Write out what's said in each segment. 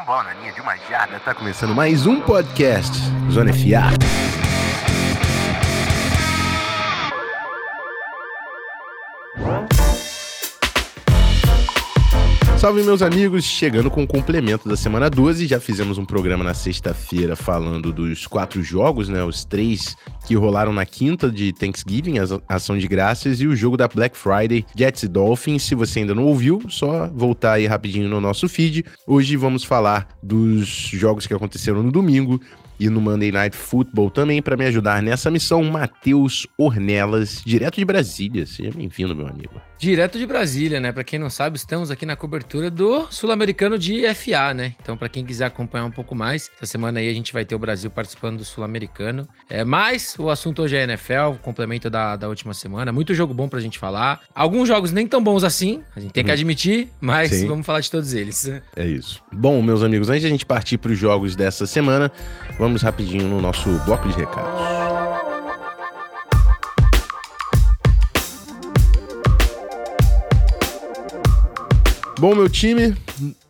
bombom na linha de uma jarda. Tá começando mais um podcast Zona FA. Salve, meus amigos! Chegando com o complemento da semana 12. Já fizemos um programa na sexta-feira falando dos quatro jogos, né? Os três que rolaram na quinta de Thanksgiving, a ação de graças, e o jogo da Black Friday, Jets e Dolphins. Se você ainda não ouviu, só voltar aí rapidinho no nosso feed. Hoje vamos falar dos jogos que aconteceram no domingo e no Monday Night Football também para me ajudar nessa missão, Matheus Ornelas, direto de Brasília. Seja bem-vindo, meu amigo. Direto de Brasília, né? Para quem não sabe, estamos aqui na cobertura do Sul-Americano de FA, né? Então, para quem quiser acompanhar um pouco mais, essa semana aí a gente vai ter o Brasil participando do Sul-Americano. É, mas o assunto hoje é NFL, complemento da, da última semana. Muito jogo bom pra gente falar. Alguns jogos nem tão bons assim, a gente tem que uhum. admitir, mas Sim. vamos falar de todos eles. É isso. Bom, meus amigos, antes de a gente partir para os jogos dessa semana, vamos rapidinho no nosso bloco de recados. Bom, meu time,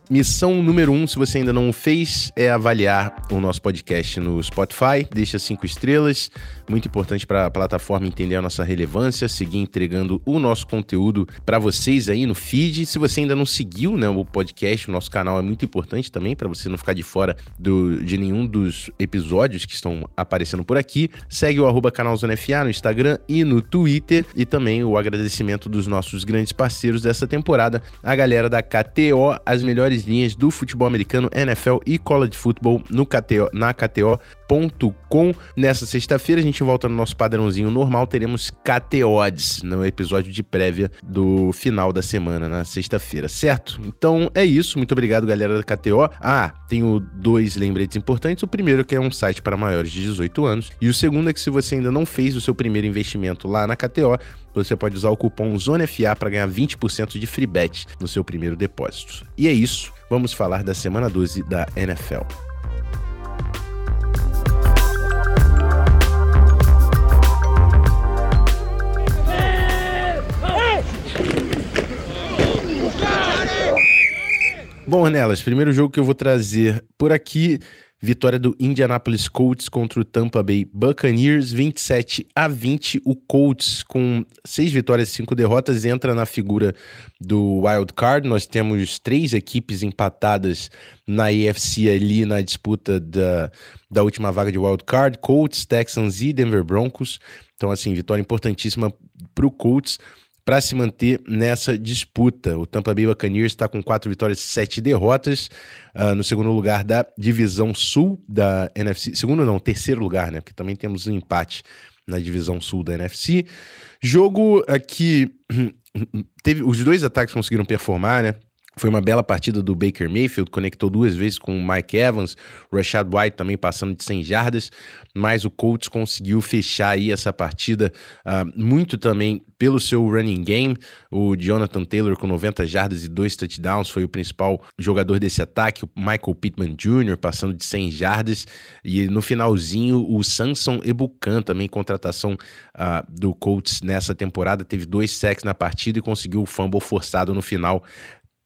Missão número um, se você ainda não fez, é avaliar o nosso podcast no Spotify. Deixa cinco estrelas. Muito importante para a plataforma entender a nossa relevância, seguir entregando o nosso conteúdo para vocês aí no feed. Se você ainda não seguiu né, o podcast, o nosso canal é muito importante também para você não ficar de fora do, de nenhum dos episódios que estão aparecendo por aqui. Segue o arroba canalzonefa no Instagram e no Twitter. E também o agradecimento dos nossos grandes parceiros dessa temporada, a galera da KTO, as melhores melhores linhas do futebol americano, NFL e college football no KTO, na KTO.com. Nessa sexta-feira a gente volta no nosso padrãozinho normal, teremos KTODs no episódio de prévia do final da semana, na sexta-feira, certo? Então é isso, muito obrigado galera da KTO. Ah, tenho dois lembretes importantes. O primeiro que é um site para maiores de 18 anos e o segundo é que se você ainda não fez o seu primeiro investimento lá na KTO, você pode usar o cupom ZONEFA para ganhar 20% de free bet no seu primeiro depósito. E é isso, vamos falar da semana 12 da NFL. Bom, Ornelas, primeiro jogo que eu vou trazer por aqui Vitória do Indianapolis Colts contra o Tampa Bay Buccaneers, 27 a 20. O Colts, com seis vitórias e cinco derrotas, entra na figura do wild card. Nós temos três equipes empatadas na AFC ali na disputa da, da última vaga de wild card: Colts, Texans e Denver Broncos. Então, assim, vitória importantíssima para o Colts para se manter nessa disputa. O Tampa Bay Buccaneers está com quatro vitórias e sete derrotas uh, no segundo lugar da divisão sul da NFC. Segundo não, terceiro lugar, né? Porque também temos um empate na divisão sul da NFC. Jogo aqui teve os dois ataques conseguiram performar, né? Foi uma bela partida do Baker Mayfield, conectou duas vezes com o Mike Evans, Rashad White também passando de 100 jardas, mas o Colts conseguiu fechar aí essa partida uh, muito também pelo seu running game. O Jonathan Taylor com 90 jardas e dois touchdowns foi o principal jogador desse ataque, o Michael Pittman Jr. passando de 100 jardas e no finalzinho o Samson Ebukan também contratação uh, do Colts nessa temporada, teve dois sacks na partida e conseguiu o fumble forçado no final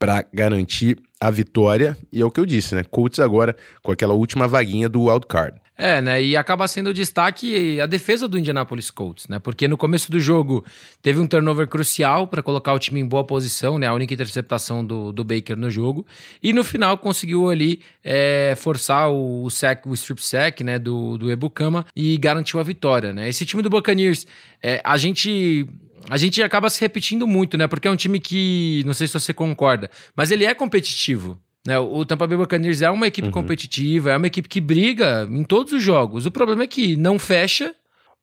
para garantir a vitória. E é o que eu disse, né? Colts agora com aquela última vaguinha do wild card. É, né? E acaba sendo o destaque a defesa do Indianapolis Colts, né? Porque no começo do jogo teve um turnover crucial para colocar o time em boa posição, né? A única interceptação do, do Baker no jogo. E no final conseguiu ali é, forçar o, sack, o strip sack, né? Do, do Ebukama e garantiu a vitória, né? Esse time do Buccaneers, é, a gente a gente acaba se repetindo muito, né? Porque é um time que, não sei se você concorda, mas ele é competitivo. Né? O Tampa Bay Buccaneers é uma equipe uhum. competitiva, é uma equipe que briga em todos os jogos. O problema é que não fecha,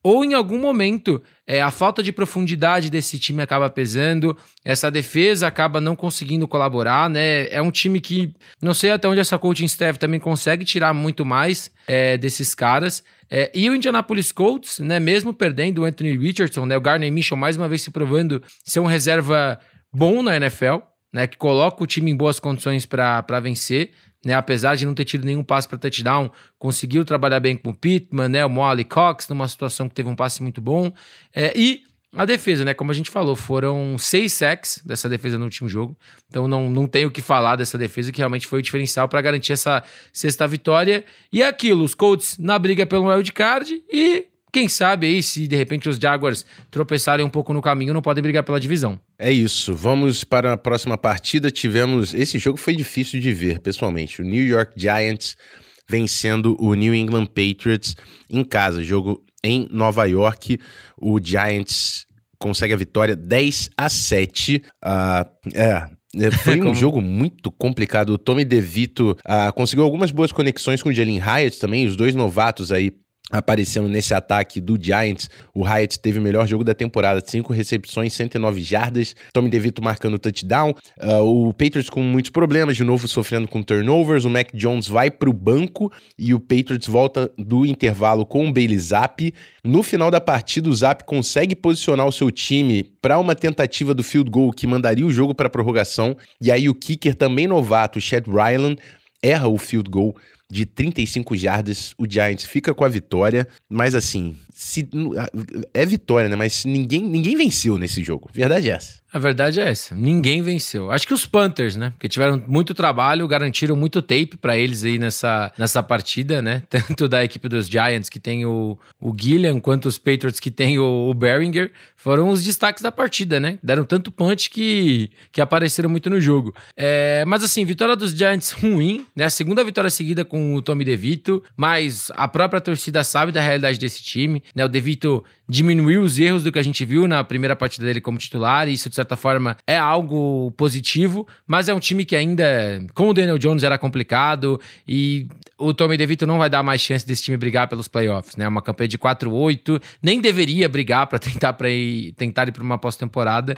ou em algum momento é, a falta de profundidade desse time acaba pesando, essa defesa acaba não conseguindo colaborar, né? É um time que não sei até onde essa coaching staff também consegue tirar muito mais é, desses caras. É, e o Indianapolis Colts, né, mesmo perdendo o Anthony Richardson, né, o Garner Mitchell mais uma vez se provando ser um reserva bom na NFL, né, que coloca o time em boas condições para vencer, né, apesar de não ter tido nenhum passe para touchdown, conseguiu trabalhar bem com o Pittman, né, o Molly Cox, numa situação que teve um passe muito bom, é, e a defesa, né? Como a gente falou, foram seis sacks dessa defesa no último jogo. Então não, não tenho o que falar dessa defesa, que realmente foi o diferencial para garantir essa sexta vitória. E é aquilo, os Colts na briga pelo wild card e quem sabe aí, se de repente os Jaguars tropeçarem um pouco no caminho, não podem brigar pela divisão. É isso. Vamos para a próxima partida. Tivemos. Esse jogo foi difícil de ver, pessoalmente. O New York Giants vencendo o New England Patriots em casa. Jogo em Nova York. O Giants consegue a vitória 10 a 7. Uh, é, é foi um jogo muito complicado. O Tommy DeVito uh, conseguiu algumas boas conexões com o Jalen Hyatt também, os dois novatos aí aparecendo nesse ataque do Giants. O Hyatt teve o melhor jogo da temporada, cinco recepções, 109 jardas. Tommy DeVito marcando touchdown. Uh, o Patriots com muitos problemas, de novo sofrendo com turnovers. O Mac Jones vai para o banco e o Patriots volta do intervalo com o Bailey Zapp. No final da partida, o Zapp consegue posicionar o seu time para uma tentativa do field goal que mandaria o jogo para prorrogação. E aí o kicker, também novato, Chad Ryland, erra o field goal de 35 jardas, o Giants fica com a vitória, mas assim, se, é vitória, né? Mas ninguém, ninguém venceu nesse jogo. Verdade é essa. A verdade é essa. Ninguém venceu. Acho que os Panthers, né? Porque tiveram muito trabalho, garantiram muito tape para eles aí nessa, nessa partida, né? Tanto da equipe dos Giants, que tem o, o Gillian, quanto os Patriots, que tem o, o Beringer, foram os destaques da partida, né? Deram tanto punch que, que apareceram muito no jogo. É, mas assim, vitória dos Giants ruim, né? A segunda vitória seguida com o Tommy DeVito, mas a própria torcida sabe da realidade desse time, né? O DeVito diminuiu os erros do que a gente viu na primeira partida dele como titular, e isso de certa forma é algo positivo, mas é um time que ainda, com o Daniel Jones era complicado e o Tommy DeVito não vai dar mais chance desse time brigar pelos playoffs, né? Uma campanha de 4-8, nem deveria brigar para tentar para tentar ir para uma pós-temporada.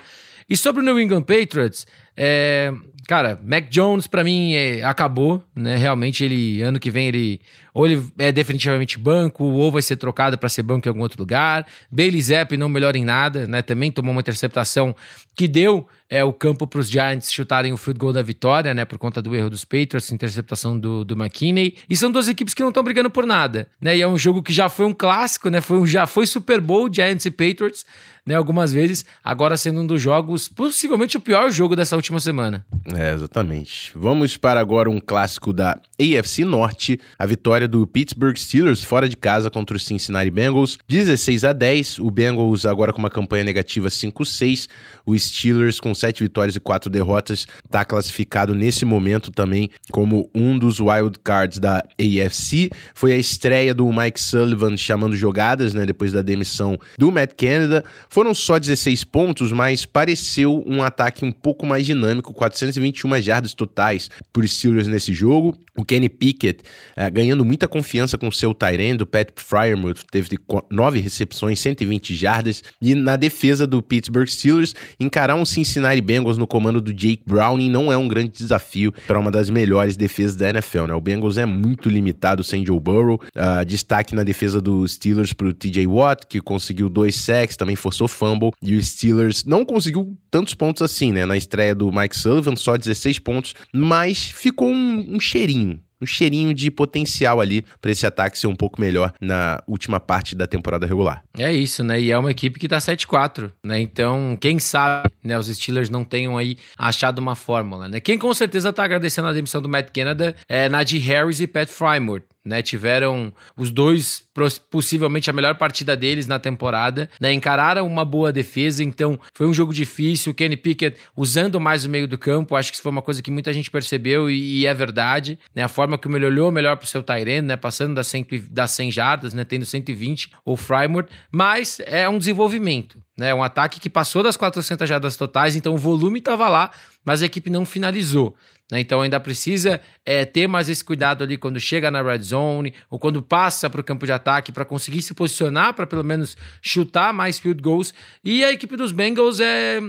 E sobre o New England Patriots, é, cara, Mac Jones para mim é, acabou, né? Realmente ele ano que vem ele ou ele é definitivamente banco, ou vai ser trocado para ser banco em algum outro lugar. Bailey Zapp não melhora em nada, né? Também tomou uma interceptação que deu é, o campo para os Giants chutarem o field goal da vitória, né? Por conta do erro dos Patriots, interceptação do, do McKinney. E são duas equipes que não estão brigando por nada, né? E é um jogo que já foi um clássico, né? Foi um, já foi Super Bowl, Giants e Patriots né, algumas vezes, agora sendo um dos jogos, possivelmente o pior jogo dessa última semana. É, exatamente. Vamos para agora um clássico da AFC Norte, a vitória do Pittsburgh Steelers fora de casa contra o Cincinnati Bengals, 16 a 10. O Bengals agora com uma campanha negativa 5-6. O Steelers com 7 vitórias e 4 derrotas está classificado nesse momento também como um dos wild cards da AFC. Foi a estreia do Mike Sullivan chamando jogadas, né, depois da demissão do Matt Canada. Foram só 16 pontos, mas pareceu um ataque um pouco mais dinâmico, 421 jardas totais por Steelers nesse jogo. O Kenny Pickett eh, ganhando muita confiança com seu Tyrande, o Pat Fryermuth teve 9 recepções, 120 jardas. E na defesa do Pittsburgh Steelers, encarar um Cincinnati Bengals no comando do Jake Browning não é um grande desafio para uma das melhores defesas da NFL. Né? O Bengals é muito limitado sem Joe Burrow. Uh, destaque na defesa dos Steelers para o TJ Watt, que conseguiu dois sacks, também forçou fumble. E o Steelers não conseguiu tantos pontos assim, né? Na estreia do Mike Sullivan, só 16 pontos, mas ficou um, um cheirinho um cheirinho de potencial ali para esse ataque ser um pouco melhor na última parte da temporada regular. É isso, né? E é uma equipe que tá 7-4, né? Então, quem sabe, né, os Steelers não tenham aí achado uma fórmula, né? Quem com certeza tá agradecendo a demissão do Matt Canada é Najee Harris e Pat Frymore, né? Tiveram os dois possivelmente a melhor partida deles na temporada, né? Encararam uma boa defesa, então foi um jogo difícil. O Kenny Pickett usando mais o meio do campo, acho que isso foi uma coisa que muita gente percebeu e, e é verdade, né? A forma que ele olhou melhor para o seu Tyrene, né? Passando das 100, das 100 jardas, né? Tendo 120 ou Frymore, mas é um desenvolvimento, né? Um ataque que passou das 400 jardas totais, então o volume estava lá, mas a equipe não finalizou. Né? Então ainda precisa é, ter mais esse cuidado ali quando chega na red zone ou quando passa para o campo de ataque para conseguir se posicionar para pelo menos chutar mais field goals. E a equipe dos Bengals é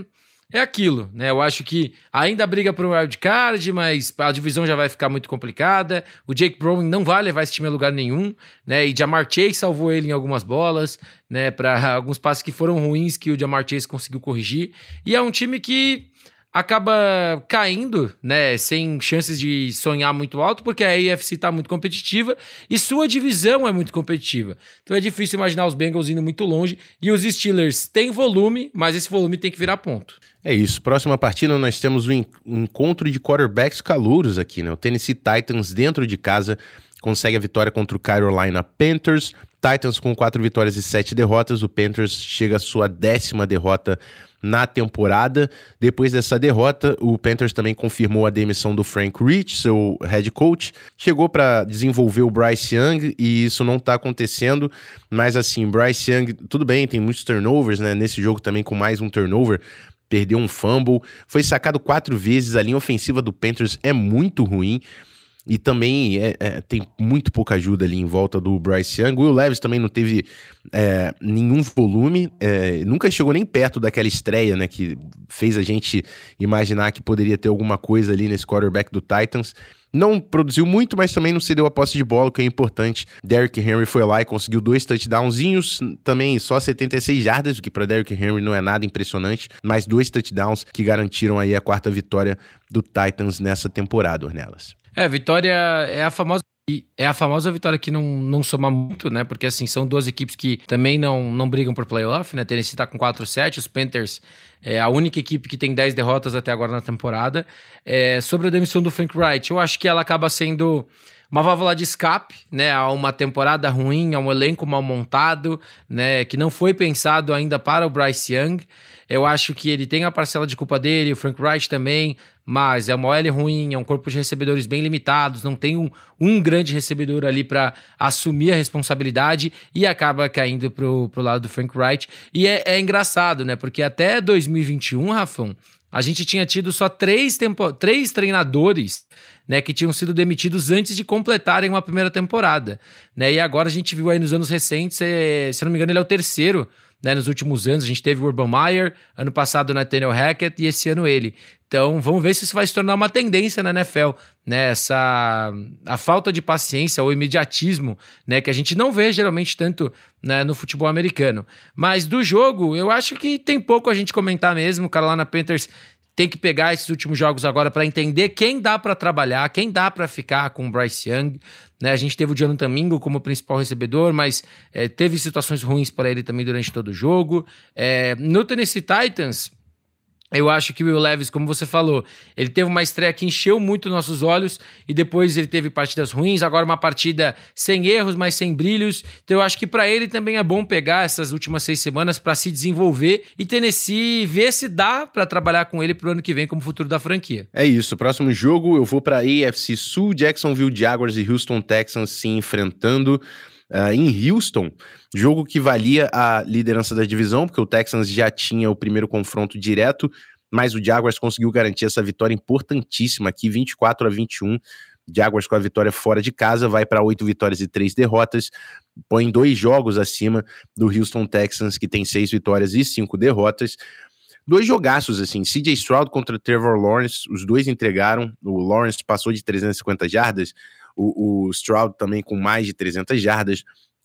é aquilo, né? Eu acho que ainda briga por um wild card, mas a divisão já vai ficar muito complicada. O Jake Browning não vai levar esse time a lugar nenhum, né? E Jamar Chase salvou ele em algumas bolas, né? Para alguns passes que foram ruins que o Jamar Chase conseguiu corrigir. E é um time que acaba caindo, né, sem chances de sonhar muito alto, porque a AFC está muito competitiva e sua divisão é muito competitiva. Então é difícil imaginar os Bengals indo muito longe e os Steelers têm volume, mas esse volume tem que virar ponto. É isso. Próxima partida nós temos um encontro de quarterbacks calouros aqui, né? O Tennessee Titans dentro de casa consegue a vitória contra o Carolina Panthers. Titans com quatro vitórias e sete derrotas. O Panthers chega à sua décima derrota na temporada. Depois dessa derrota, o Panthers também confirmou a demissão do Frank Rich, seu head coach. Chegou para desenvolver o Bryce Young e isso não está acontecendo. Mas assim, Bryce Young, tudo bem, tem muitos turnovers, né? Nesse jogo também com mais um turnover. Perdeu um fumble, foi sacado quatro vezes. A linha ofensiva do Panthers é muito ruim. E também é, é, tem muito pouca ajuda ali em volta do Bryce Young. O Will Levis também não teve é, nenhum volume, é, nunca chegou nem perto daquela estreia, né? Que fez a gente imaginar que poderia ter alguma coisa ali nesse quarterback do Titans. Não produziu muito, mas também não cedeu a posse de bola, que é importante. Derrick Henry foi lá e conseguiu dois touchdownzinhos, também só 76 jardas, o que para Derrick Henry não é nada impressionante, mas dois touchdowns que garantiram aí a quarta vitória do Titans nessa temporada, Ornelas. É, vitória é a famosa é a famosa vitória que não, não soma muito, né? Porque assim, são duas equipes que também não, não brigam por playoff, né? Tennessee tá com 4-7, os Panthers é a única equipe que tem 10 derrotas até agora na temporada. É, sobre a demissão do Frank Wright, eu acho que ela acaba sendo uma válvula de escape, né, a uma temporada ruim, a um elenco mal montado, né, que não foi pensado ainda para o Bryce Young. Eu acho que ele tem a parcela de culpa dele, o Frank Wright também, mas é uma OL ruim, é um corpo de recebedores bem limitados, não tem um, um grande recebedor ali para assumir a responsabilidade e acaba caindo pro, pro lado do Frank Wright. E é, é engraçado, né? Porque até 2021, Rafão, a gente tinha tido só três, tempo, três treinadores né, que tinham sido demitidos antes de completarem uma primeira temporada. Né? E agora a gente viu aí nos anos recentes, é, se não me engano, ele é o terceiro né, nos últimos anos. A gente teve o Urban Meyer, ano passado o Nathaniel Hackett e esse ano ele. Então, vamos ver se isso vai se tornar uma tendência na NFL, né? Essa a falta de paciência ou imediatismo, né, que a gente não vê geralmente tanto né, no futebol americano. Mas do jogo, eu acho que tem pouco a gente comentar mesmo. O Carolina Panthers tem que pegar esses últimos jogos agora para entender quem dá para trabalhar, quem dá para ficar com o Bryce Young. Né? A gente teve o Jonathan Mingo como principal recebedor, mas é, teve situações ruins para ele também durante todo o jogo. É, no Tennessee Titans, eu acho que o Will Levis, como você falou, ele teve uma estreia que encheu muito nossos olhos e depois ele teve partidas ruins, agora uma partida sem erros, mas sem brilhos. Então eu acho que para ele também é bom pegar essas últimas seis semanas para se desenvolver e Tennessee ver se dá para trabalhar com ele pro ano que vem como futuro da franquia. É isso. Próximo jogo eu vou para AFC Sul, Jacksonville Jaguars e Houston Texans se enfrentando uh, em Houston. Jogo que valia a liderança da divisão, porque o Texans já tinha o primeiro confronto direto, mas o Jaguars conseguiu garantir essa vitória importantíssima aqui, 24 a 21. Jaguars com a vitória fora de casa, vai para oito vitórias e três derrotas, põe dois jogos acima do Houston Texans, que tem seis vitórias e cinco derrotas. Dois jogaços, assim, CJ Stroud contra Trevor Lawrence, os dois entregaram, o Lawrence passou de 350 jardas, o, o Stroud também com mais de 300 jardas,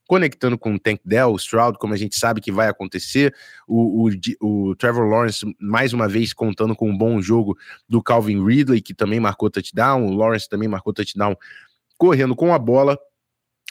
conectando com o Tank Dell, o Stroud, como a gente sabe que vai acontecer, o, o, o, Trevor Lawrence, mais uma vez, contando com um bom jogo do Calvin Ridley, que também marcou touchdown, o Lawrence também marcou touchdown correndo com a bola.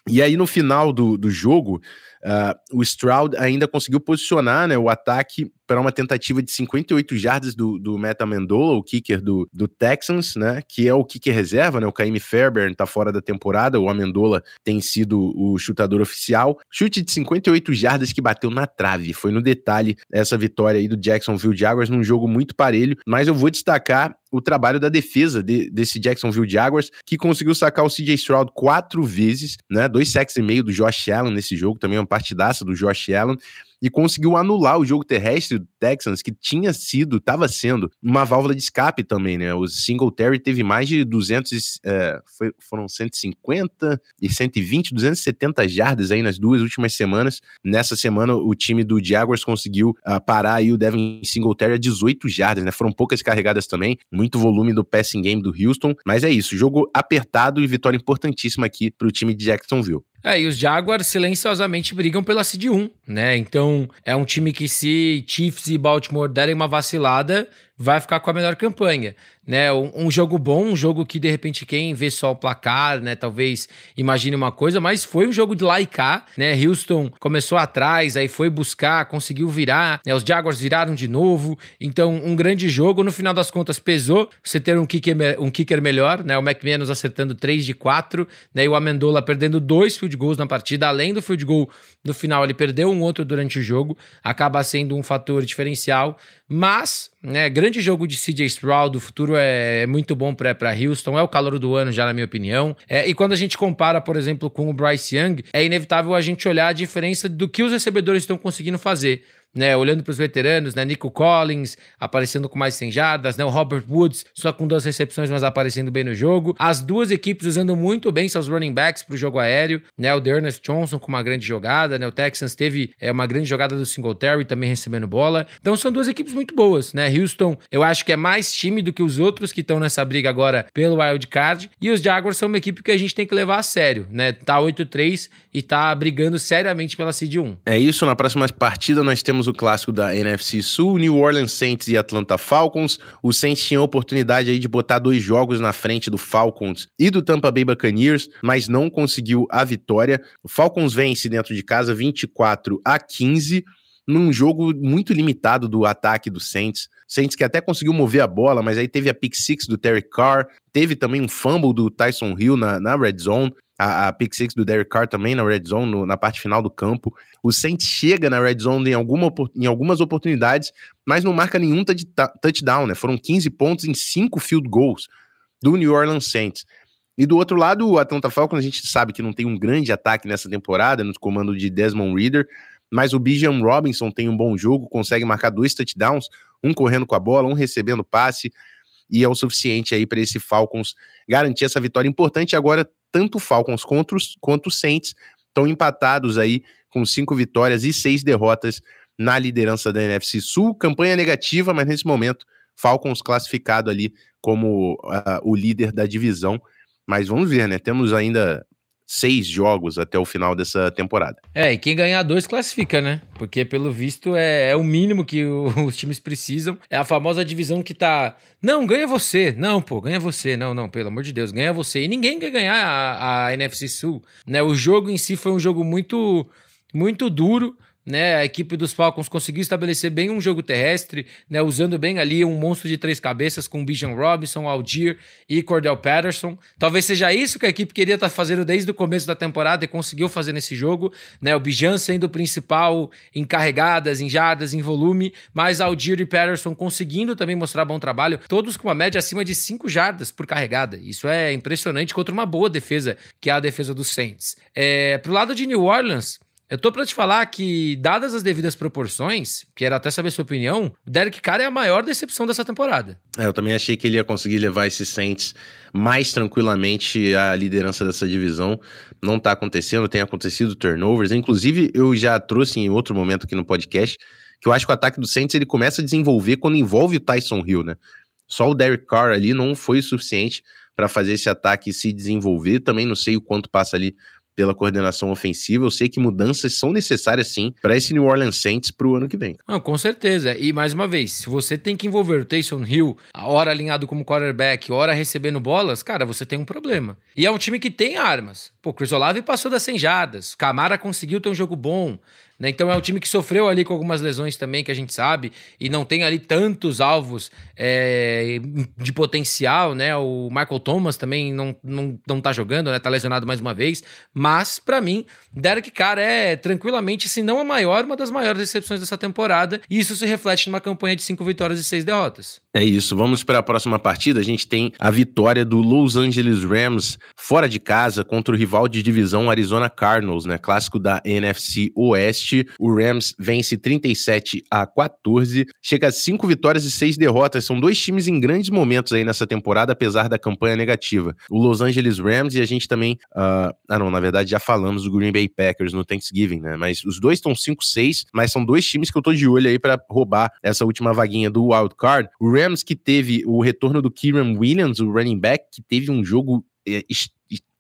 E aí, no final do, do jogo, uh, o Stroud ainda conseguiu posicionar né, o ataque para uma tentativa de 58 jardas do, do Meta Mendola, o kicker do, do Texans, né? Que é o kicker reserva, né? O Caime Fairbairn tá fora da temporada, o Amendola tem sido o chutador oficial. Chute de 58 jardas que bateu na trave. Foi no detalhe essa vitória aí do Jacksonville Jaguars num jogo muito parelho, mas eu vou destacar o trabalho da defesa de, desse Jacksonville Jaguars, que conseguiu sacar o CJ Stroud quatro vezes, né? Dois sacks e meio do Josh Allen nesse jogo, também uma partidaça do Josh Allen e conseguiu anular o jogo terrestre do Texans, que tinha sido, estava sendo uma válvula de escape também, né? O Singletary teve mais de 200, é, foi, foram 150 e 120, 270 jardas aí nas duas últimas semanas. Nessa semana, o time do Jaguars conseguiu uh, parar aí o Devin Singletary a 18 jardas, né? Foram poucas carregadas também, muito volume do passing game do Houston, mas é isso, jogo apertado e vitória importantíssima aqui para o time de Jacksonville. É, e os Jaguars silenciosamente brigam pela Seed 1, né? Então, é um time que se Chiefs e Baltimore derem uma vacilada, vai ficar com a melhor campanha né? Um, um, jogo bom, um jogo que de repente quem vê só o placar, né? Talvez imagine uma coisa, mas foi um jogo de lá e cá, né? Houston começou atrás, aí foi buscar, conseguiu virar, né? Os Jaguars viraram de novo, então um grande jogo. No final das contas pesou você ter um kicker, um kicker melhor, né? O McManus acertando 3 de 4, né? E o Amendola perdendo dois field goals na partida, além do field goal no final ele perdeu um outro durante o jogo, acaba sendo um fator diferencial. Mas, né, grande jogo de CJ Stroud, o futuro é, é muito bom para Houston, é o calor do ano já, na minha opinião. É, e quando a gente compara, por exemplo, com o Bryce Young, é inevitável a gente olhar a diferença do que os recebedores estão conseguindo fazer né? Olhando para os veteranos, né? Nico Collins aparecendo com mais 100 jardas, né? O Robert Woods só com duas recepções, mas aparecendo bem no jogo. As duas equipes usando muito bem seus running backs para o jogo aéreo, né? O Dearness Johnson com uma grande jogada, né? O Texans teve é, uma grande jogada do Singletary também recebendo bola. Então são duas equipes muito boas, né? Houston, eu acho que é mais time do que os outros que estão nessa briga agora pelo wild card. E os Jaguars são uma equipe que a gente tem que levar a sério, né? Tá 8-3 e tá brigando seriamente pela seed 1. É isso, na próxima partida nós temos o clássico da NFC Sul, New Orleans Saints e Atlanta Falcons. O Saints tinha a oportunidade aí de botar dois jogos na frente do Falcons e do Tampa Bay Buccaneers, mas não conseguiu a vitória. O Falcons vence dentro de casa 24 a 15 num jogo muito limitado do ataque do Saints. Saints que até conseguiu mover a bola, mas aí teve a pick six do Terry Carr, teve também um fumble do Tyson Hill na, na red zone a, a pick six do Derek Carr também na red zone, no, na parte final do campo. O Saints chega na red zone em, alguma, em algumas oportunidades, mas não marca nenhum touchdown, né? Foram 15 pontos em 5 field goals do New Orleans Saints. E do outro lado, o Atlanta Falcons, a gente sabe que não tem um grande ataque nessa temporada, no comando de Desmond Reader, mas o Bijan Robinson tem um bom jogo, consegue marcar dois touchdowns, um correndo com a bola, um recebendo passe, e é o suficiente aí para esse Falcons garantir essa vitória importante. Agora tanto Falcons quanto os, quanto Saints estão empatados aí com cinco vitórias e seis derrotas na liderança da NFC Sul. Campanha negativa, mas nesse momento Falcons classificado ali como uh, o líder da divisão. Mas vamos ver, né? Temos ainda seis jogos até o final dessa temporada. É, e quem ganhar dois classifica, né? Porque pelo visto é, é o mínimo que o, os times precisam. É a famosa divisão que tá. Não, ganha você. Não, pô, ganha você. Não, não, pelo amor de Deus, ganha você. E ninguém quer ganhar a, a NFC Sul. Né? O jogo em si foi um jogo muito, muito duro né? A equipe dos Falcons conseguiu estabelecer bem um jogo terrestre, né? Usando bem ali um monstro de três cabeças com Bijan Robinson, Aldir e Cordell Patterson. Talvez seja isso que a equipe queria estar tá fazendo desde o começo da temporada e conseguiu fazer nesse jogo, né? O Bijan sendo o principal em carregadas, em jardas, em volume, mas Aldir e Patterson conseguindo também mostrar bom trabalho, todos com uma média acima de cinco jardas por carregada. Isso é impressionante contra uma boa defesa, que é a defesa dos Saints. É, pro lado de New Orleans, eu tô para te falar que, dadas as devidas proporções, quero até saber sua opinião, o Derek Carr é a maior decepção dessa temporada. É, eu também achei que ele ia conseguir levar esses Saints mais tranquilamente à liderança dessa divisão. Não tá acontecendo, tem acontecido turnovers. Inclusive, eu já trouxe em outro momento aqui no podcast que eu acho que o ataque do Saints ele começa a desenvolver quando envolve o Tyson Hill, né? Só o Derek Carr ali não foi suficiente para fazer esse ataque se desenvolver. Também não sei o quanto passa ali pela coordenação ofensiva. Eu sei que mudanças são necessárias sim para esse New Orleans Saints para o ano que vem. Não, com certeza. E mais uma vez, se você tem que envolver o Taysom Hill, a hora alinhado como quarterback, hora recebendo bolas, cara, você tem um problema. E é um time que tem armas. Pô, Chris Olave passou das 100 jadas. Camara conseguiu ter um jogo bom. Né? Então é um time que sofreu ali com algumas lesões também, que a gente sabe, e não tem ali tantos alvos é, de potencial, né? O Michael Thomas também não, não, não tá jogando, né? Tá lesionado mais uma vez. Mas, para mim, Derek Carr é tranquilamente, se não a maior, uma das maiores decepções dessa temporada. E isso se reflete numa campanha de cinco vitórias e seis derrotas. É isso. Vamos para a próxima partida. A gente tem a vitória do Los Angeles Rams fora de casa contra o rival de divisão Arizona Cardinals, né? Clássico da NFC Oeste. O Rams vence 37 a 14, chega a cinco vitórias e seis derrotas. São dois times em grandes momentos aí nessa temporada, apesar da campanha negativa. O Los Angeles Rams e a gente também. Uh... Ah, não, na verdade já falamos do Green Bay Packers no Thanksgiving, né? Mas os dois estão 5-6, mas são dois times que eu tô de olho aí para roubar essa última vaguinha do wild card. O Rams que teve o retorno do Kieran Williams, o running back, que teve um jogo é,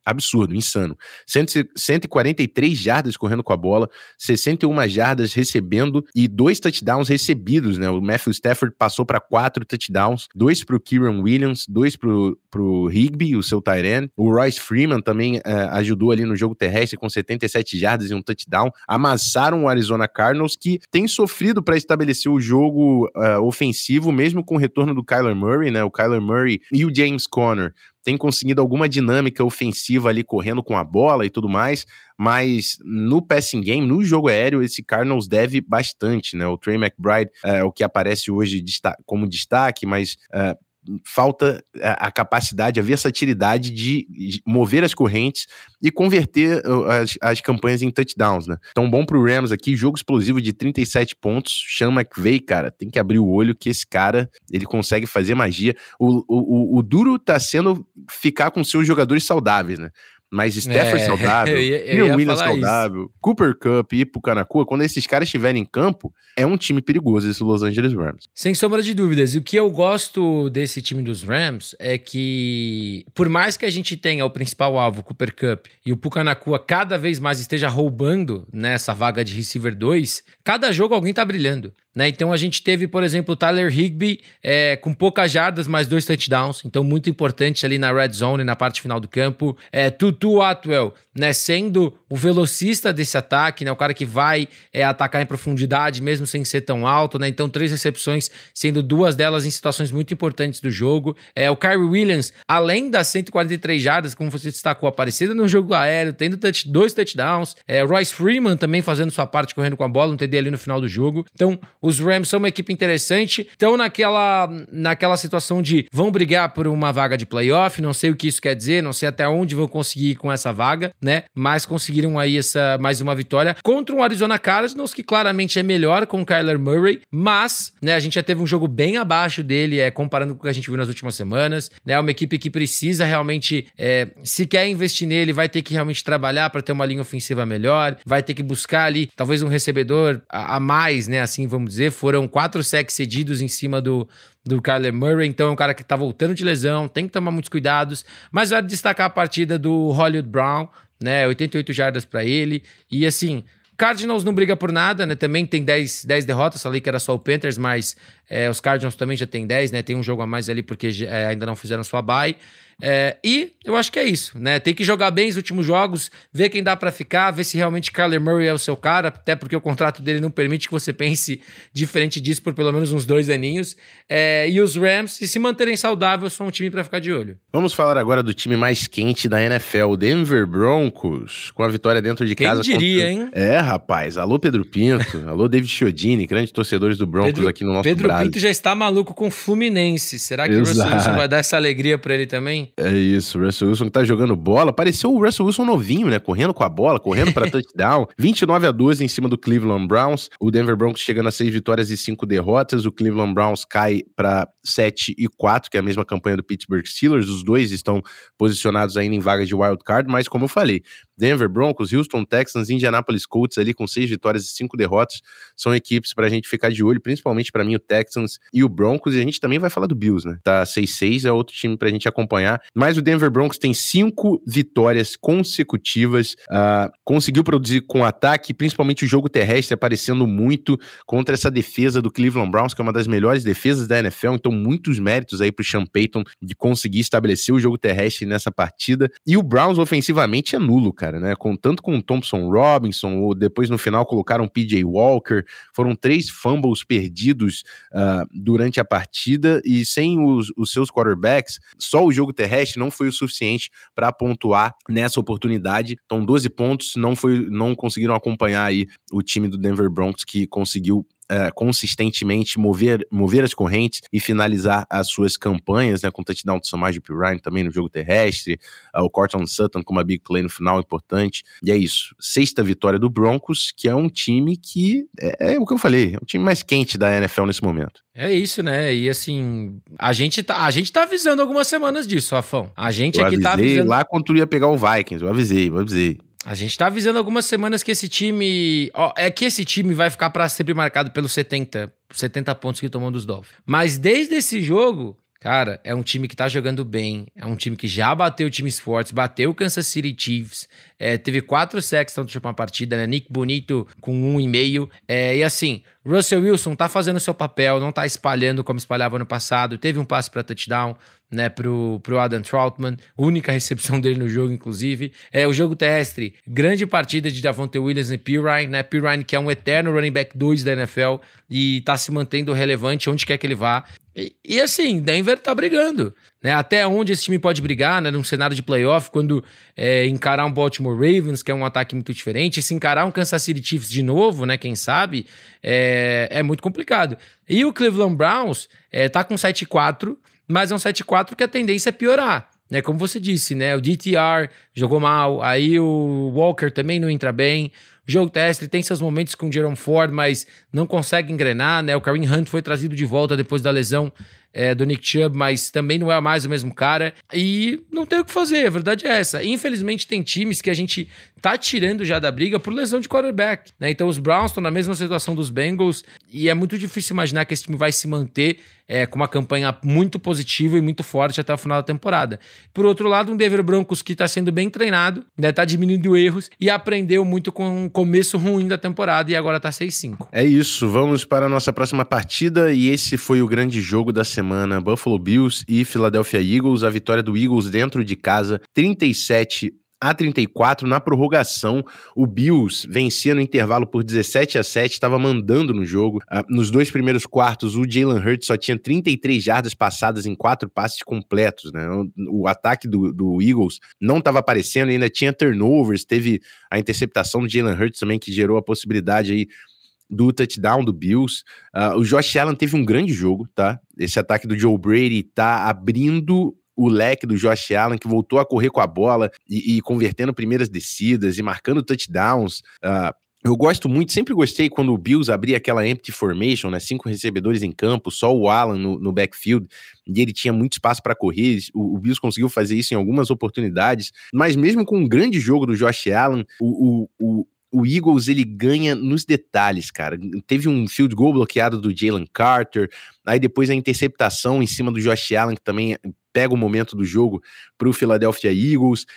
absurdo, insano. 143 jardas correndo com a bola, 61 jardas recebendo e dois touchdowns recebidos, né? O Matthew Stafford passou para quatro touchdowns, dois para o Kieran Williams, dois para o Higby, o seu Tyren. O Royce Freeman também uh, ajudou ali no jogo terrestre com 77 jardas e um touchdown. Amassaram o Arizona Cardinals, que tem sofrido para estabelecer o jogo uh, ofensivo, mesmo com o retorno do Kyler Murray, né? O Kyler Murray e o James Conner tem conseguido alguma dinâmica ofensiva ali correndo com a bola e tudo mais, mas no passing game, no jogo aéreo, esse Cardinals deve bastante, né? O Trey McBride é o que aparece hoje como destaque, mas é, falta a, capacidade, a versatilidade de, mover as correntes e converter as, as campanhas em touchdowns, né? Então, bom pro Rams aqui, jogo explosivo de 37 pontos. Sean McVay, cara, tem que abrir o olho que esse cara, ele consegue fazer magia. O, o, o, o duro tá sendo ficar com seus jogadores saudáveis, né? Mas Stafford é, saudável, Will Williams saudável, isso. Cooper Cup e Pucanacua, quando esses caras estiverem em campo, é um time perigoso esse Los Angeles Rams. Sem sombra de dúvidas. E o que eu gosto desse time dos Rams é que, por mais que a gente tenha o principal alvo, Cooper Cup, e o Pucanacua cada vez mais esteja roubando nessa vaga de receiver 2, cada jogo alguém tá brilhando. Né? Então a gente teve, por exemplo, o Tyler Higby é, com poucas jardas, mais dois touchdowns. Então, muito importante ali na red zone, na parte final do campo. É, Tutu Atwell né, sendo o velocista desse ataque, né, o cara que vai é, atacar em profundidade, mesmo sem ser tão alto, né, então três recepções, sendo duas delas em situações muito importantes do jogo. É, o Kyrie Williams, além das 143 jardas, como você destacou, aparecendo no jogo aéreo, tendo touch, dois touchdowns, é, Royce Freeman também fazendo sua parte correndo com a bola, um TD ali no final do jogo. Então, os Rams são uma equipe interessante, estão naquela, naquela situação de vão brigar por uma vaga de playoff, não sei o que isso quer dizer, não sei até onde vão conseguir ir com essa vaga, né? Mas conseguiram aí essa mais uma vitória contra um Arizona Cardinals que claramente é melhor com o Kyler Murray, mas, né, a gente já teve um jogo bem abaixo dele, é comparando com o que a gente viu nas últimas semanas, né? É uma equipe que precisa realmente, é, se quer investir nele, vai ter que realmente trabalhar para ter uma linha ofensiva melhor, vai ter que buscar ali talvez um recebedor a, a mais, né? Assim vamos dizer, foram quatro sacks cedidos em cima do do Kyler Murray, então é um cara que tá voltando de lesão, tem que tomar muitos cuidados, mas vai destacar a partida do Hollywood Brown, né? 88 jardas para ele. E assim, Cardinals não briga por nada, né? Também tem 10, 10 derrotas, falei que era só o Panthers, mas é, os Cardinals também já tem 10, né? Tem um jogo a mais ali porque é, ainda não fizeram sua bye. É, e eu acho que é isso, né? Tem que jogar bem os últimos jogos, ver quem dá para ficar, ver se realmente Kyler Murray é o seu cara, até porque o contrato dele não permite que você pense diferente disso por pelo menos uns dois aninhos. É, e os Rams, se se manterem saudáveis, são um time para ficar de olho. Vamos falar agora do time mais quente da NFL, o Denver Broncos, com a vitória dentro de quem casa. Quem diria, contra... hein? É, rapaz. Alô, Pedro Pinto. alô, David Chiodini, grandes torcedores do Broncos Pedro, aqui no nosso Pedro Brasil. Pinto já está maluco com o Fluminense. Será que Exato. o Russell Wilson vai dar essa alegria para ele também? É isso, o Russell Wilson que tá jogando bola. Pareceu o Russell Wilson novinho, né? Correndo com a bola, correndo para touchdown. 29 a 12 em cima do Cleveland Browns. O Denver Broncos chegando a seis vitórias e cinco derrotas. O Cleveland Browns cai para 7 e 4, que é a mesma campanha do Pittsburgh Steelers. Os dois estão posicionados ainda em vagas de wild card, mas como eu falei, Denver Broncos, Houston Texans, Indianapolis Colts ali com seis vitórias e cinco derrotas. São equipes para a gente ficar de olho, principalmente para mim o Texans e o Broncos, e a gente também vai falar do Bills, né? Tá 6-6, é outro time para a gente acompanhar, mas o Denver Broncos tem cinco vitórias consecutivas, uh, conseguiu produzir com ataque, principalmente o jogo terrestre aparecendo muito contra essa defesa do Cleveland Browns, que é uma das melhores defesas da NFL, então muitos méritos aí pro Sean Payton de conseguir estabelecer o jogo terrestre nessa partida, e o Browns ofensivamente é nulo, cara cara, né? Com, tanto com o Thompson Robinson, ou depois no final colocaram PJ Walker, foram três fumbles perdidos uh, durante a partida e sem os, os seus quarterbacks, só o jogo terrestre não foi o suficiente para pontuar nessa oportunidade. Então, 12 pontos não foi, não conseguiram acompanhar aí o time do Denver Broncos que conseguiu uh, consistentemente mover, mover as correntes e finalizar as suas campanhas, né, com touchdown do Samaj Ryan também no jogo terrestre, uh, o Cortland Sutton com uma big play no final importante, e é isso. Sexta vitória do Broncos, que é um time que, é, é o que eu falei, é o time mais quente da NFL nesse momento. É isso, né? E assim, a gente tá, a gente tá avisando algumas semanas disso, Rafão. A gente eu aqui tá avisando. lá quando tu ia pegar o Vikings, eu avisei, eu avisei. A gente tá avisando algumas semanas que esse time. Ó, é que esse time vai ficar para sempre marcado pelos 70, 70 pontos que tomou dos Dolphins. Mas desde esse jogo, Cara, é um time que tá jogando bem, é um time que já bateu times fortes, bateu o Kansas City Chiefs, é, teve quatro sacks na última partida, né? Nick Bonito com um e meio. É, e assim, Russell Wilson tá fazendo seu papel, não tá espalhando como espalhava no passado, teve um passe para touchdown, né, pro, pro Adam Troutman, única recepção dele no jogo, inclusive. É, o jogo terrestre, grande partida de Davante Williams e Pirine, né, Pirine que é um eterno running back 2 da NFL e tá se mantendo relevante onde quer que ele vá. E, e, assim, Denver tá brigando. Né? Até onde esse time pode brigar, né? Num cenário de playoff, quando é, encarar um Baltimore Ravens, que é um ataque muito diferente, se encarar um Kansas City Chiefs de novo, né? Quem sabe, é, é muito complicado. E o Cleveland Browns é, tá com 7-4, mas é um 7-4 que a tendência é piorar. Né, como você disse, né? O DTR jogou mal, aí o Walker também não entra bem. O jogo terrestre tem seus momentos com o Jerome Ford, mas não consegue engrenar, né? O Kareem Hunt foi trazido de volta depois da lesão é, do Nick Chubb, mas também não é mais o mesmo cara. E não tem o que fazer, a verdade é essa. Infelizmente, tem times que a gente tá tirando já da briga por lesão de quarterback. Né? Então, os Browns estão na mesma situação dos Bengals e é muito difícil imaginar que esse time vai se manter é, com uma campanha muito positiva e muito forte até o final da temporada. Por outro lado, um Denver Broncos que está sendo bem treinado, né, tá diminuindo erros e aprendeu muito com o começo ruim da temporada e agora tá 6-5. É isso, vamos para a nossa próxima partida e esse foi o grande jogo da semana, Buffalo Bills e Philadelphia Eagles, a vitória do Eagles dentro de casa, 37 a 34 na prorrogação. O Bills vencia no intervalo por 17 a 7, estava mandando no jogo. Uh, nos dois primeiros quartos, o Jalen Hurts só tinha 33 jardas passadas em quatro passes completos. Né? O, o ataque do, do Eagles não estava aparecendo, ainda tinha turnovers, teve a interceptação do Jalen Hurts também, que gerou a possibilidade aí do touchdown do Bills. Uh, o Josh Allen teve um grande jogo, tá? Esse ataque do Joe Brady tá abrindo o leque do Josh Allen, que voltou a correr com a bola e, e convertendo primeiras descidas e marcando touchdowns. Uh, eu gosto muito, sempre gostei quando o Bills abria aquela empty formation, né? Cinco recebedores em campo, só o Allen no, no backfield, e ele tinha muito espaço para correr. O, o, Bills conseguiu fazer isso em algumas oportunidades, mas mesmo com um grande jogo do Josh Allen, o, o, o Eagles ele ganha nos detalhes, cara. Teve um field goal bloqueado do Jalen Carter, aí depois a interceptação em cima do Josh Allen, que também pega o momento do jogo para o Philadelphia Eagles.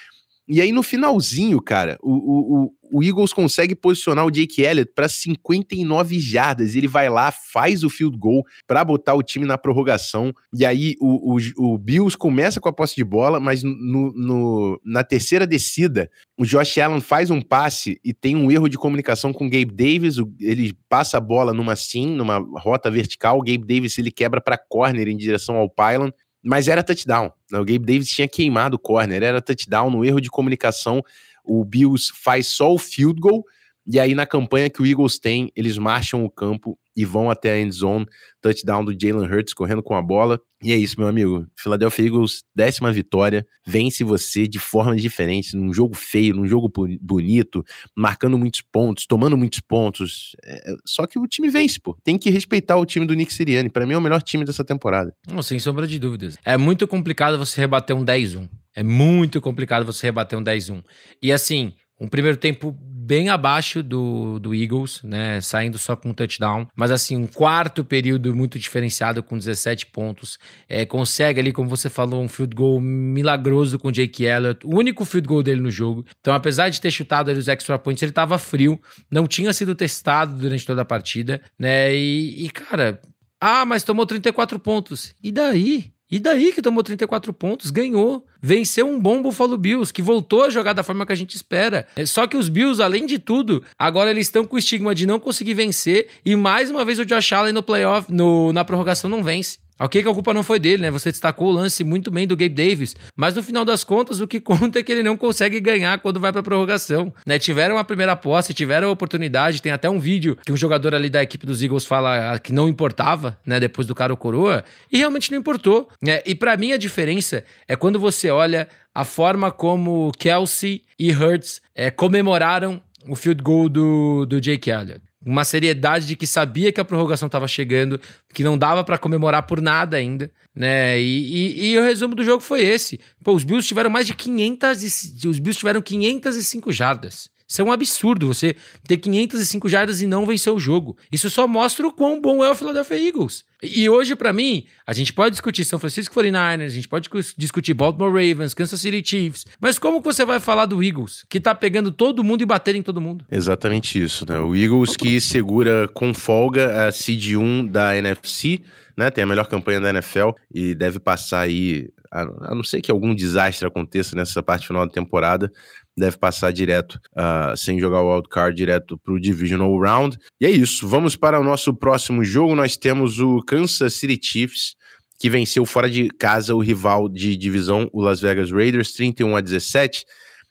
E aí no finalzinho, cara, o, o, o Eagles consegue posicionar o Jake Elliott para 59 jardas. Ele vai lá, faz o field goal para botar o time na prorrogação. E aí o, o, o Bills começa com a posse de bola, mas no, no, na terceira descida, o Josh Allen faz um passe e tem um erro de comunicação com o Gabe Davis. ele passa a bola numa sim, numa rota vertical. O Gabe Davis ele quebra para corner em direção ao pylon mas era touchdown. Né? O Gabe Davis tinha queimado o corner, era touchdown no erro de comunicação. O Bills faz só o field goal, e aí na campanha que o Eagles tem, eles marcham o campo e vão até a end zone, touchdown do Jalen Hurts correndo com a bola. E é isso, meu amigo. Philadelphia Eagles, décima vitória, vence você de formas diferentes, num jogo feio, num jogo bonito, marcando muitos pontos, tomando muitos pontos. É, só que o time vence, pô. Tem que respeitar o time do Nick Sirianni. Para mim é o melhor time dessa temporada. Não, sem sombra de dúvidas. É muito complicado você rebater um 10-1. É muito complicado você rebater um 10-1. E assim, um primeiro tempo bem abaixo do, do Eagles, né? Saindo só com um touchdown. Mas assim, um quarto período muito diferenciado com 17 pontos. É, consegue ali, como você falou, um field goal milagroso com o Jake Elliott. O único field goal dele no jogo. Então, apesar de ter chutado ali os extra points, ele estava frio. Não tinha sido testado durante toda a partida, né? E, e cara, ah, mas tomou 34 pontos. E daí? E daí que tomou 34 pontos, ganhou. Venceu um bom Buffalo Bills, que voltou a jogar da forma que a gente espera. É só que os Bills, além de tudo, agora eles estão com o estigma de não conseguir vencer. E mais uma vez o Josh Allen no playoff, no, na prorrogação, não vence. Ok, que a culpa não foi dele, né? Você destacou o lance muito bem do Gabe Davis, mas no final das contas, o que conta é que ele não consegue ganhar quando vai pra prorrogação, né? Tiveram a primeira posse, tiveram a oportunidade, tem até um vídeo que um jogador ali da equipe dos Eagles fala que não importava, né? Depois do cara coroa, e realmente não importou, né? E para mim a diferença é quando você olha a forma como Kelsey e Hurts é, comemoraram o field goal do, do Jake Elliott uma seriedade de que sabia que a prorrogação estava chegando, que não dava para comemorar por nada ainda, né? E, e, e, o resumo do jogo foi esse. Pô, os Bills tiveram mais de 500 e, os Bills tiveram 505 jardas. Isso é um absurdo, você ter 505 jardas e não vencer o jogo. Isso só mostra o quão bom é o Philadelphia Eagles. E hoje, para mim, a gente pode discutir São Francisco 49ers, a gente pode discutir Baltimore Ravens, Kansas City Chiefs, mas como você vai falar do Eagles, que tá pegando todo mundo e batendo em todo mundo? Exatamente isso, né? O Eagles que segura com folga a seed 1 da NFC, né? Tem a melhor campanha da NFL e deve passar aí, a, não ser que algum desastre aconteça nessa parte final da temporada, deve passar direto, uh, sem jogar o wildcard, direto para o Divisional Round. E é isso, vamos para o nosso próximo jogo. Nós temos o Kansas City Chiefs, que venceu fora de casa o rival de divisão, o Las Vegas Raiders, 31 a 17.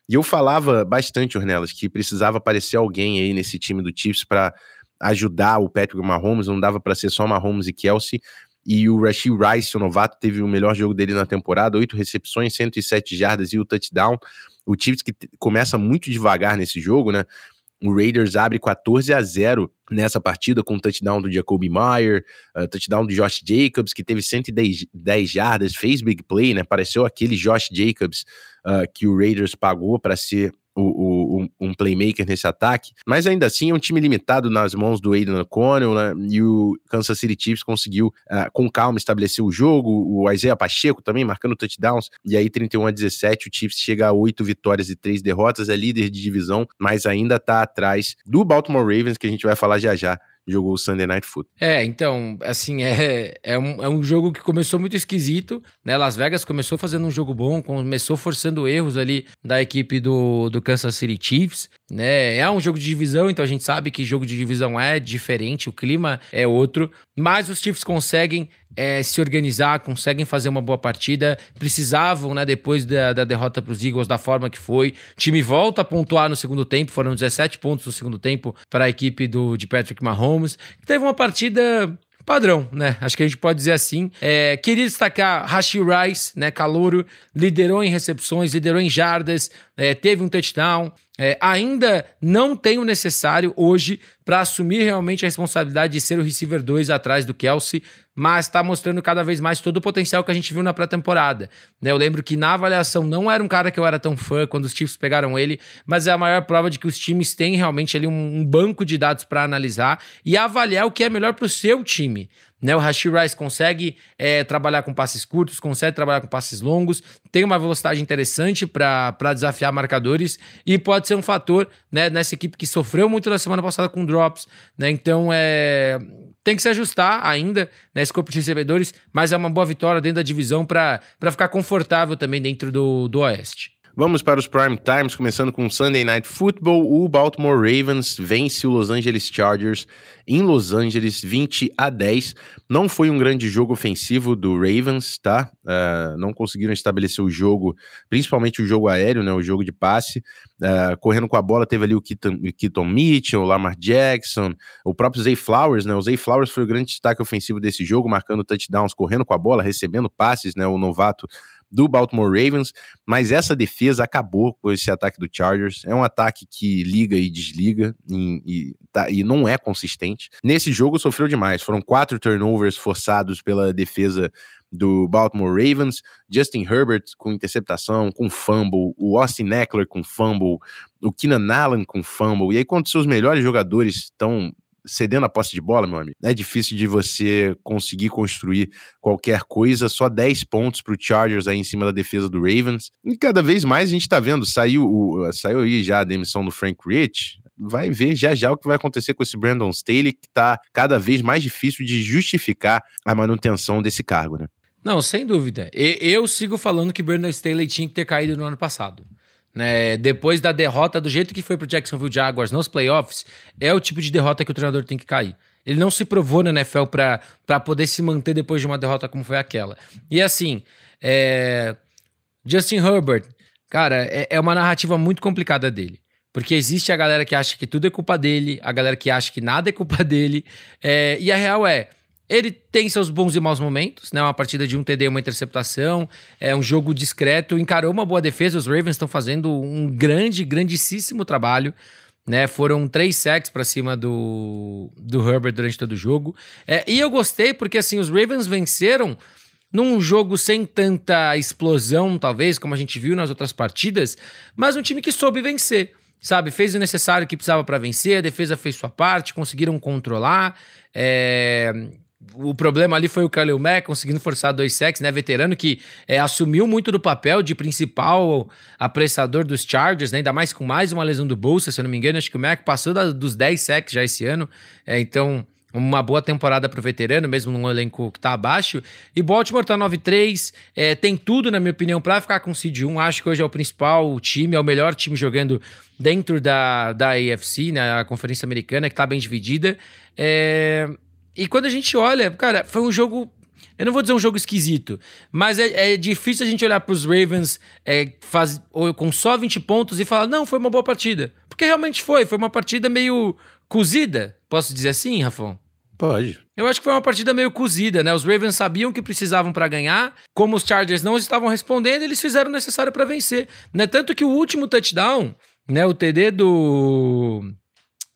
E eu falava bastante, Ornelas, que precisava aparecer alguém aí nesse time do Chiefs para ajudar o Patrick Mahomes, não dava para ser só Mahomes e Kelsey. E o Rashid Rice, o novato, teve o melhor jogo dele na temporada, oito recepções, 107 jardas e o touchdown. O Chiefs que começa muito devagar nesse jogo, né? O Raiders abre 14 a 0 nessa partida com o touchdown do Jacoby Meyer, uh, touchdown do Josh Jacobs, que teve 110 10 jardas, fez big play, né? Pareceu aquele Josh Jacobs uh, que o Raiders pagou para ser o, o, um playmaker nesse ataque, mas ainda assim é um time limitado nas mãos do Aiden O'Connell, né? E o Kansas City Chiefs conseguiu, uh, com calma, estabelecer o jogo. O Isaiah Pacheco também marcando touchdowns. E aí, 31 a 17, o Chiefs chega a oito vitórias e três derrotas, é líder de divisão, mas ainda está atrás do Baltimore Ravens, que a gente vai falar já já jogou o Sunday Night Football. É, então, assim, é, é, um, é um jogo que começou muito esquisito, né? Las Vegas começou fazendo um jogo bom, começou forçando erros ali da equipe do, do Kansas City Chiefs, né? É um jogo de divisão, então a gente sabe que jogo de divisão é diferente, o clima é outro, mas os Chiefs conseguem é, se organizar, conseguem fazer uma boa partida. Precisavam, né, depois da, da derrota para os Eagles, da forma que foi. O time volta a pontuar no segundo tempo, foram 17 pontos no segundo tempo para a equipe do, de Patrick Mahomes. Teve uma partida padrão, né? Acho que a gente pode dizer assim. É, queria destacar Rashi Rice, né? Calouro, liderou em recepções, liderou em jardas, é, teve um touchdown. É, ainda não tem o necessário hoje para assumir realmente a responsabilidade de ser o receiver 2 atrás do Kelsey, mas está mostrando cada vez mais todo o potencial que a gente viu na pré-temporada. Né? Eu lembro que na avaliação não era um cara que eu era tão fã quando os Chiefs pegaram ele, mas é a maior prova de que os times têm realmente ali um, um banco de dados para analisar e avaliar o que é melhor para o seu time. Né, o Rashid Rice consegue é, trabalhar com passes curtos, consegue trabalhar com passes longos, tem uma velocidade interessante para desafiar marcadores e pode ser um fator né, nessa equipe que sofreu muito na semana passada com drops. Né, então é, tem que se ajustar ainda nesse né, corpo de recebedores, mas é uma boa vitória dentro da divisão para ficar confortável também dentro do, do Oeste. Vamos para os prime times, começando com Sunday Night Football. O Baltimore Ravens vence o Los Angeles Chargers em Los Angeles 20 a 10. Não foi um grande jogo ofensivo do Ravens, tá? Uh, não conseguiram estabelecer o jogo, principalmente o jogo aéreo, né? O jogo de passe. Uh, correndo com a bola, teve ali o Keaton, o Keaton Mitchell, o Lamar Jackson, o próprio Zay Flowers, né? O Zay Flowers foi o grande destaque ofensivo desse jogo, marcando touchdowns, correndo com a bola, recebendo passes, né? O novato do Baltimore Ravens, mas essa defesa acabou com esse ataque do Chargers. É um ataque que liga e desliga e, e, tá, e não é consistente. Nesse jogo sofreu demais. Foram quatro turnovers forçados pela defesa do Baltimore Ravens, Justin Herbert com interceptação, com fumble, o Austin Eckler com fumble, o Keenan Allen com fumble. E aí, quando seus melhores jogadores estão cedendo a posse de bola, meu amigo, é difícil de você conseguir construir qualquer coisa. Só 10 pontos para o Chargers aí em cima da defesa do Ravens. E cada vez mais a gente está vendo, saiu, o, saiu aí já a demissão do Frank Rich. Vai ver já já o que vai acontecer com esse Brandon Staley, que está cada vez mais difícil de justificar a manutenção desse cargo, né? Não, sem dúvida. Eu sigo falando que Brandon Staley tinha que ter caído no ano passado. Né, depois da derrota, do jeito que foi pro Jacksonville Jaguars nos playoffs, é o tipo de derrota que o treinador tem que cair. Ele não se provou na NFL para poder se manter depois de uma derrota como foi aquela. E assim, é... Justin Herbert, cara, é, é uma narrativa muito complicada dele. Porque existe a galera que acha que tudo é culpa dele, a galera que acha que nada é culpa dele. É... E a real é, ele tem seus bons e maus momentos, né? Uma partida de um TD, uma interceptação, é um jogo discreto, encarou uma boa defesa. Os Ravens estão fazendo um grande, grandíssimo trabalho. Né, foram três sacks para cima do, do Herbert durante todo o jogo. É, e eu gostei porque assim os Ravens venceram num jogo sem tanta explosão, talvez, como a gente viu nas outras partidas, mas um time que soube vencer. sabe, fez o necessário que precisava para vencer, a defesa fez sua parte, conseguiram controlar. É, o problema ali foi o Khalil Mack conseguindo forçar dois sacks, né? Veterano que é, assumiu muito do papel de principal apressador dos Chargers, né? Ainda mais com mais uma lesão do bolsa, se eu não me engano. Acho que o Mack passou da, dos 10 sacks já esse ano. É, então, uma boa temporada para o veterano, mesmo num elenco que está abaixo. E Baltimore está 9-3, é, tem tudo, na minha opinião, para ficar com o Seed 1. Acho que hoje é o principal time, é o melhor time jogando dentro da, da AFC, né, a Conferência Americana, que está bem dividida. É, e quando a gente olha, cara, foi um jogo. Eu não vou dizer um jogo esquisito, mas é, é difícil a gente olhar para os Ravens é, faz, com só 20 pontos e falar, não, foi uma boa partida. Porque realmente foi, foi uma partida meio cozida. Posso dizer assim, Rafão? Pode. Eu acho que foi uma partida meio cozida, né? Os Ravens sabiam que precisavam para ganhar, como os Chargers não estavam respondendo, eles fizeram o necessário para vencer. Né? Tanto que o último touchdown, né, o TD do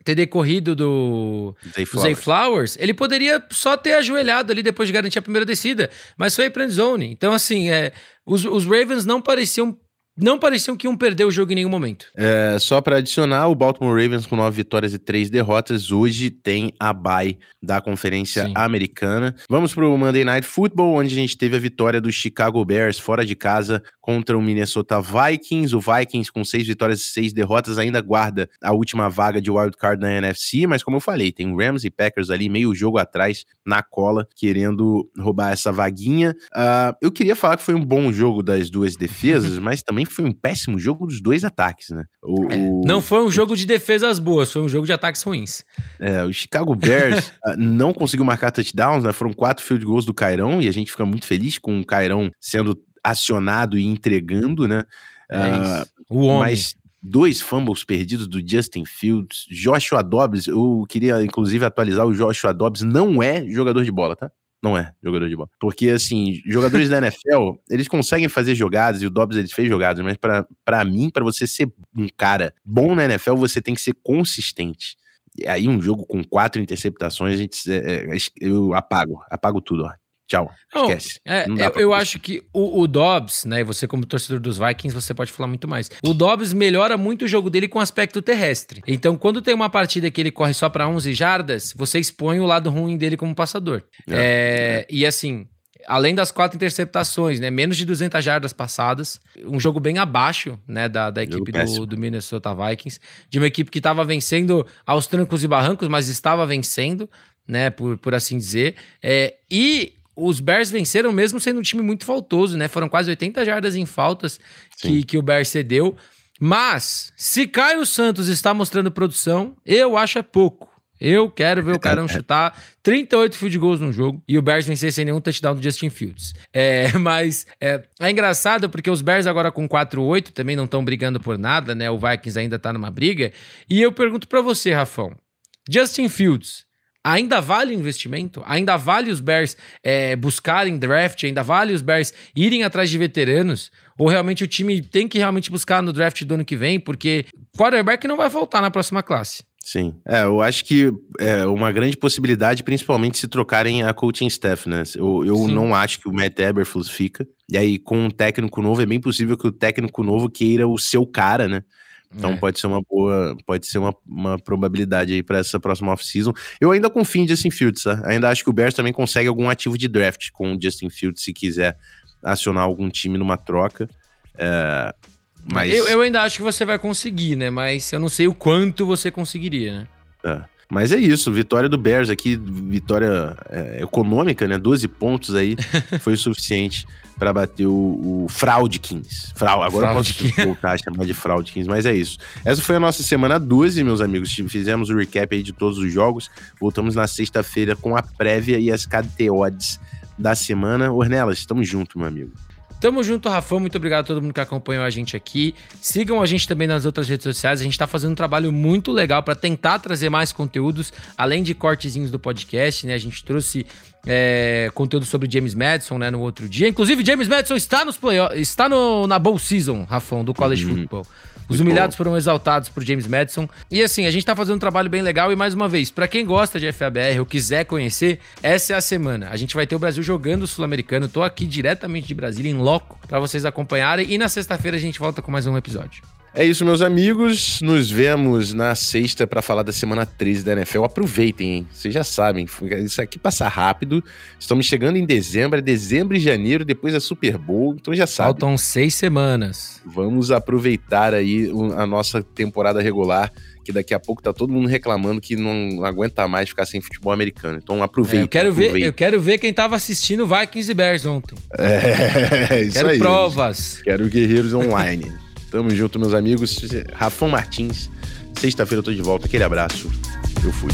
TD corrido do Zay Flowers. Flowers, ele poderia só ter ajoelhado ali depois de garantir a primeira descida, mas foi para zone. Então, assim, é, os, os Ravens não pareciam não pareciam que iam perder o jogo em nenhum momento. É, só para adicionar, o Baltimore Ravens com nove vitórias e três derrotas, hoje tem a bye da Conferência Sim. Americana. Vamos para o Monday Night Football, onde a gente teve a vitória do Chicago Bears fora de casa contra o Minnesota Vikings. O Vikings com seis vitórias e seis derrotas ainda guarda a última vaga de wild card na NFC, mas como eu falei, tem Rams e Packers ali meio jogo atrás na cola, querendo roubar essa vaguinha. Uh, eu queria falar que foi um bom jogo das duas defesas, mas também foi um péssimo jogo dos dois ataques, né? O, é, o... Não foi um jogo de defesas boas, foi um jogo de ataques ruins. É, o Chicago Bears ah, não conseguiu marcar touchdowns, né? Foram quatro field goals do Cairão e a gente fica muito feliz com o Cairão sendo acionado e entregando, né? É uh, o homem. Mas dois fumbles perdidos do Justin Fields, Joshua Dobbs, eu queria inclusive atualizar, o Joshua Dobbs não é jogador de bola, tá? Não é jogador de bola. Porque, assim, jogadores da NFL, eles conseguem fazer jogadas, e o Dobbs ele fez jogadas, mas para mim, para você ser um cara bom na NFL, você tem que ser consistente. E aí, um jogo com quatro interceptações, a gente, é, é, eu apago, apago tudo, ó. Tchau. Não, esquece. É, eu, eu acho que o, o, Dobbs, né? Você, como torcedor dos Vikings, você pode falar muito mais. O Dobbs melhora muito o jogo dele com aspecto terrestre. Então, quando tem uma partida que ele corre só para 11 jardas, você expõe o lado ruim dele como passador. É, é, e assim, além das quatro interceptações, né? Menos de 200 jardas passadas. Um jogo bem abaixo, né? Da, da equipe do, do, Minnesota Vikings. De uma equipe que estava vencendo aos trancos e barrancos, mas estava vencendo, né? Por, por assim dizer. É, e os Bears venceram mesmo sendo um time muito faltoso, né? Foram quase 80 jardas em faltas que, que o Bears cedeu. Mas, se Caio Santos está mostrando produção, eu acho é pouco. Eu quero ver o Carão chutar 38 field goals no jogo e o Bears vencer sem nenhum touchdown do Justin Fields. É, mas é, é engraçado porque os Bears agora com 4-8 também não estão brigando por nada, né? O Vikings ainda tá numa briga. E eu pergunto para você, Rafão. Justin Fields, ainda vale o investimento? Ainda vale os Bears é, buscarem draft? Ainda vale os Bears irem atrás de veteranos? Ou realmente o time tem que realmente buscar no draft do ano que vem? Porque quarterback não vai voltar na próxima classe. Sim, é, eu acho que é uma grande possibilidade, principalmente se trocarem a coaching staff, né? Eu, eu não acho que o Matt Eberflus fica. E aí, com um técnico novo, é bem possível que o técnico novo queira o seu cara, né? Então é. pode ser uma boa, pode ser uma, uma probabilidade aí para essa próxima off-season. Eu ainda confio em Justin Fields, tá? Ainda acho que o Bears também consegue algum ativo de draft com o Justin Fields se quiser acionar algum time numa troca. É, mas... Eu, eu, ainda acho que você vai conseguir, né? Mas eu não sei o quanto você conseguiria, né? É. Mas é isso, vitória do Bears aqui, vitória é, econômica, né? 12 pontos aí foi o suficiente para bater o, o Fraudkins. Frau, agora eu posso voltar a chamar de Fraudkins, mas é isso. Essa foi a nossa semana 12, meus amigos. Fizemos o recap aí de todos os jogos. Voltamos na sexta-feira com a prévia e as KT odds da semana. Ornelas, estamos juntos, meu amigo. Tamo junto, Rafão. Muito obrigado a todo mundo que acompanhou a gente aqui. Sigam a gente também nas outras redes sociais. A gente tá fazendo um trabalho muito legal para tentar trazer mais conteúdos, além de cortezinhos do podcast, né? A gente trouxe é, conteúdo sobre James Madison, né, no outro dia. Inclusive, James Madison está nos playoffs, está no, na bowl season, Rafão, do college uhum. football. Os humilhados foram exaltados por James Madison. E assim, a gente tá fazendo um trabalho bem legal. E mais uma vez, para quem gosta de FABR ou quiser conhecer, essa é a semana. A gente vai ter o Brasil jogando o Sul-Americano. Tô aqui diretamente de Brasília, em loco, para vocês acompanharem. E na sexta-feira a gente volta com mais um episódio. É isso, meus amigos. Nos vemos na sexta para falar da semana 13 da NFL. Aproveitem, hein? Vocês já sabem, isso aqui passa rápido. Estamos chegando em dezembro, é dezembro e janeiro, depois é Super Bowl, então já sabe. Faltam seis semanas. Vamos aproveitar aí a nossa temporada regular, que daqui a pouco tá todo mundo reclamando que não aguenta mais ficar sem futebol americano. Então aproveitem. É, eu, quero ver, eu quero ver quem tava assistindo Vikings e Bears ontem. É, isso quero aí. provas. Quero guerreiros online. Tamo junto, meus amigos. Rafão Martins. Sexta-feira eu tô de volta. Aquele abraço. Eu fui.